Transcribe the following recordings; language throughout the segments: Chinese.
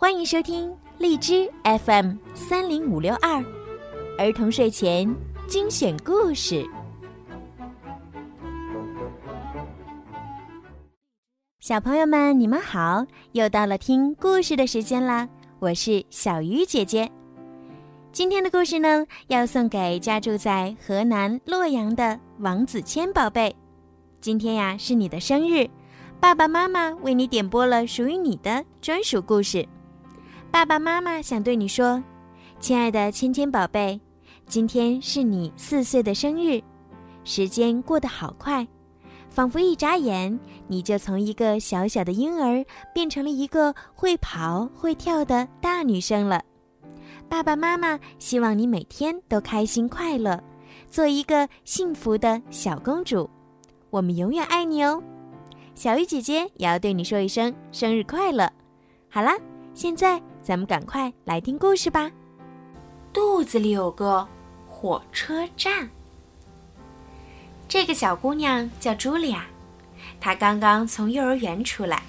欢迎收听荔枝 FM 三零五六二儿童睡前精选故事。小朋友们，你们好！又到了听故事的时间啦，我是小鱼姐姐。今天的故事呢，要送给家住在河南洛阳的王子谦宝贝。今天呀，是你的生日。爸爸妈妈为你点播了属于你的专属故事。爸爸妈妈想对你说，亲爱的芊芊宝贝，今天是你四岁的生日，时间过得好快，仿佛一眨眼，你就从一个小小的婴儿变成了一个会跑会跳的大女生了。爸爸妈妈希望你每天都开心快乐，做一个幸福的小公主。我们永远爱你哦。小鱼姐姐也要对你说一声生日快乐！好啦，现在咱们赶快来听故事吧。肚子里有个火车站。这个小姑娘叫茱莉亚，她刚刚从幼儿园出来，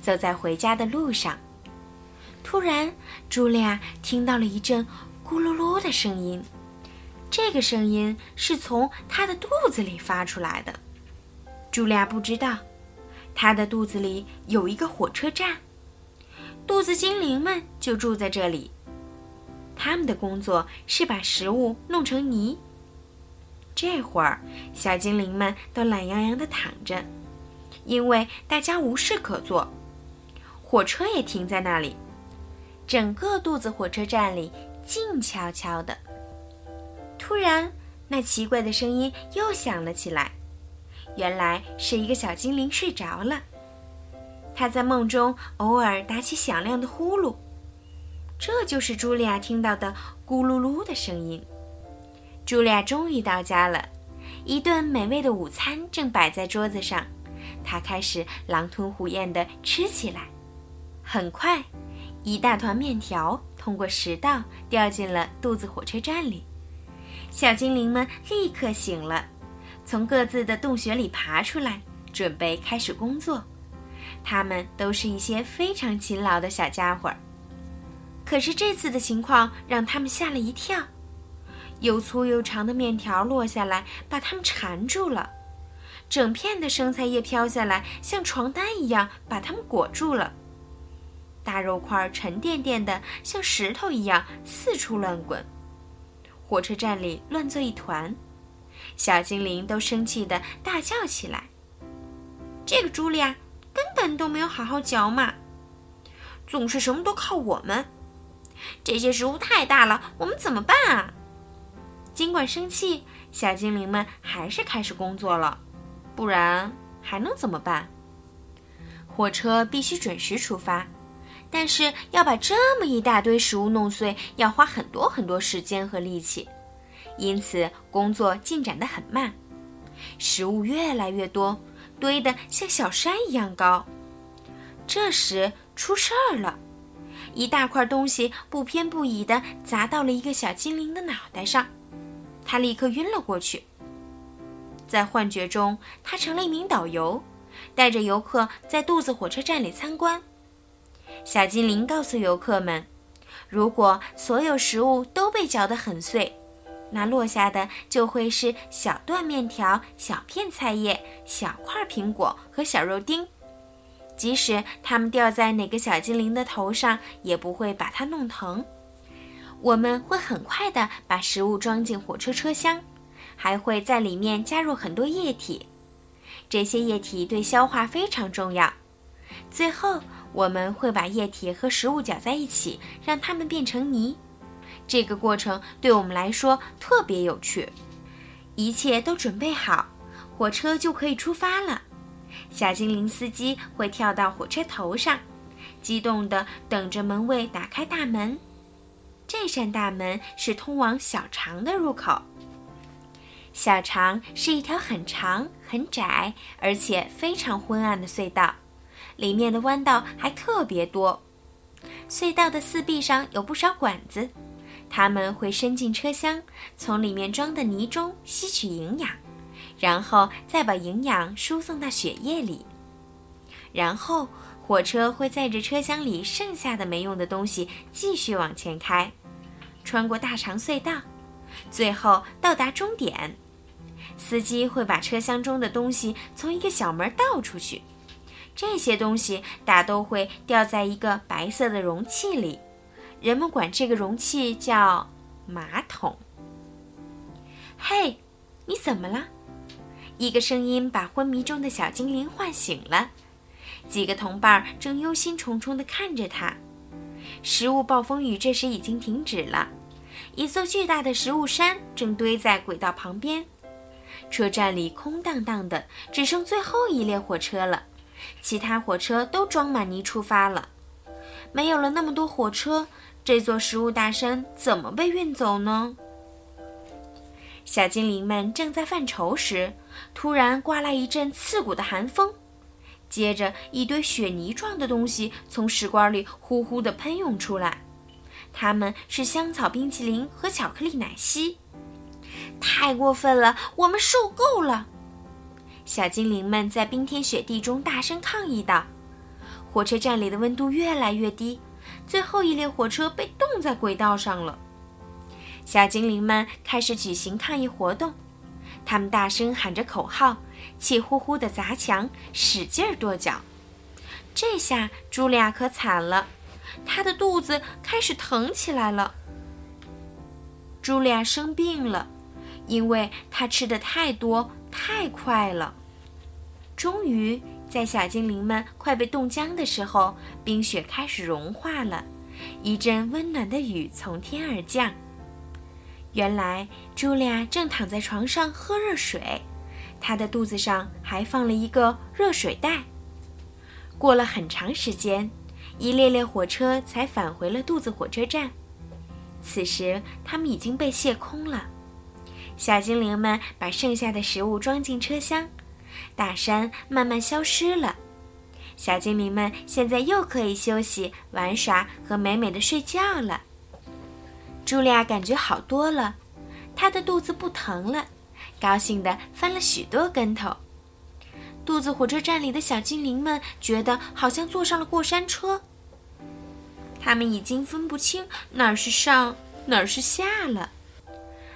走在回家的路上。突然，茱莉亚听到了一阵咕噜噜的声音，这个声音是从她的肚子里发出来的。茱莉亚不知道。她的肚子里有一个火车站，肚子精灵们就住在这里。他们的工作是把食物弄成泥。这会儿，小精灵们都懒洋洋地躺着，因为大家无事可做。火车也停在那里，整个肚子火车站里静悄悄的。突然，那奇怪的声音又响了起来。原来是一个小精灵睡着了，他在梦中偶尔打起响亮的呼噜，这就是茱莉亚听到的咕噜噜的声音。茱莉亚终于到家了，一顿美味的午餐正摆在桌子上，她开始狼吞虎咽地吃起来。很快，一大团面条通过食道掉进了肚子火车站里，小精灵们立刻醒了。从各自的洞穴里爬出来，准备开始工作。他们都是一些非常勤劳的小家伙儿。可是这次的情况让他们吓了一跳，又粗又长的面条落下来，把他们缠住了；整片的生菜叶飘下来，像床单一样把他们裹住了。大肉块沉甸甸的，像石头一样四处乱滚。火车站里乱作一团。小精灵都生气的大叫起来：“这个茱莉亚本都没有好好嚼嘛，总是什么都靠我们。这些食物太大了，我们怎么办啊？”尽管生气，小精灵们还是开始工作了，不然还能怎么办？火车必须准时出发，但是要把这么一大堆食物弄碎，要花很多很多时间和力气。因此，工作进展得很慢，食物越来越多，堆得像小山一样高。这时出事儿了，一大块东西不偏不倚地砸到了一个小精灵的脑袋上，他立刻晕了过去。在幻觉中，他成了一名导游，带着游客在肚子火车站里参观。小精灵告诉游客们，如果所有食物都被嚼得很碎。那落下的就会是小段面条、小片菜叶、小块苹果和小肉丁，即使它们掉在哪个小精灵的头上，也不会把它弄疼。我们会很快的把食物装进火车车厢，还会在里面加入很多液体，这些液体对消化非常重要。最后，我们会把液体和食物搅在一起，让它们变成泥。这个过程对我们来说特别有趣。一切都准备好，火车就可以出发了。小精灵司机会跳到火车头上，激动地等着门卫打开大门。这扇大门是通往小肠的入口。小肠是一条很长、很窄，而且非常昏暗的隧道，里面的弯道还特别多。隧道的四壁上有不少管子。他们会伸进车厢，从里面装的泥中吸取营养，然后再把营养输送到血液里。然后火车会载着车厢里剩下的没用的东西继续往前开，穿过大长隧道，最后到达终点。司机会把车厢中的东西从一个小门倒出去，这些东西大都会掉在一个白色的容器里，人们管这个容器叫马桶。嘿，你怎么了？一个声音把昏迷中的小精灵唤醒了。几个同伴正忧心忡忡地看着他。食物暴风雨这时已经停止了，一座巨大的食物山正堆在轨道旁边。车站里空荡荡的，只剩最后一列火车了，其他火车都装满泥出发了。没有了那么多火车，这座食物大山怎么被运走呢？小精灵们正在犯愁时，突然刮来一阵刺骨的寒风。接着，一堆雪泥状的东西从食管里呼呼地喷涌出来，它们是香草冰淇淋和巧克力奶昔。太过分了，我们受够了！小精灵们在冰天雪地中大声抗议道。火车站里的温度越来越低，最后一列火车被冻在轨道上了。小精灵们开始举行抗议活动，他们大声喊着口号。气呼呼地砸墙，使劲跺脚。这下茱莉亚可惨了，她的肚子开始疼起来了。茱莉亚生病了，因为她吃的太多太快了。终于，在小精灵们快被冻僵的时候，冰雪开始融化了，一阵温暖的雨从天而降。原来，茱莉亚正躺在床上喝热水。她的肚子上还放了一个热水袋。过了很长时间，一列列火车才返回了肚子火车站。此时，它们已经被卸空了。小精灵们把剩下的食物装进车厢，大山慢慢消失了。小精灵们现在又可以休息、玩耍和美美的睡觉了。茱莉亚感觉好多了，她的肚子不疼了。高兴地翻了许多跟头。肚子火车站里的小精灵们觉得好像坐上了过山车。他们已经分不清哪儿是上，哪儿是下了。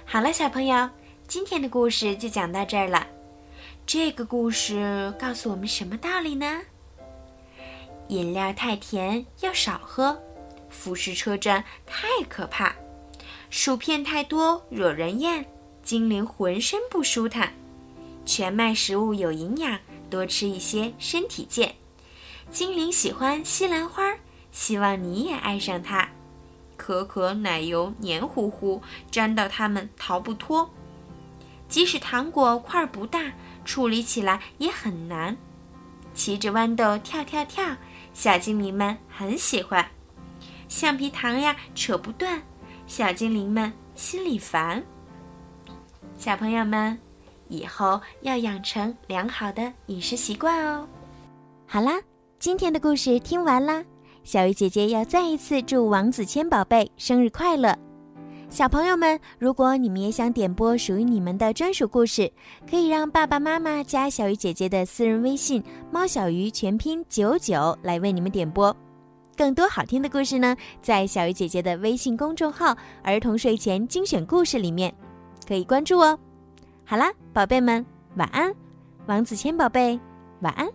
好了，小朋友，今天的故事就讲到这儿了。这个故事告诉我们什么道理呢？饮料太甜要少喝，腐蚀车站太可怕，薯片太多惹人厌。精灵浑身不舒坦，全麦食物有营养，多吃一些身体健。精灵喜欢西兰花，希望你也爱上它。可可奶油黏糊糊，粘到它们逃不脱。即使糖果块不大，处理起来也很难。骑着豌豆跳跳跳，小精灵们很喜欢。橡皮糖呀，扯不断，小精灵们心里烦。小朋友们，以后要养成良好的饮食习惯哦。好啦，今天的故事听完啦。小鱼姐姐要再一次祝王子谦宝贝生日快乐。小朋友们，如果你们也想点播属于你们的专属故事，可以让爸爸妈妈加小鱼姐姐的私人微信“猫小鱼”全拼九九来为你们点播。更多好听的故事呢，在小鱼姐姐的微信公众号“儿童睡前精选故事”里面。可以关注哦。好啦，宝贝们，晚安。王子谦宝贝，晚安。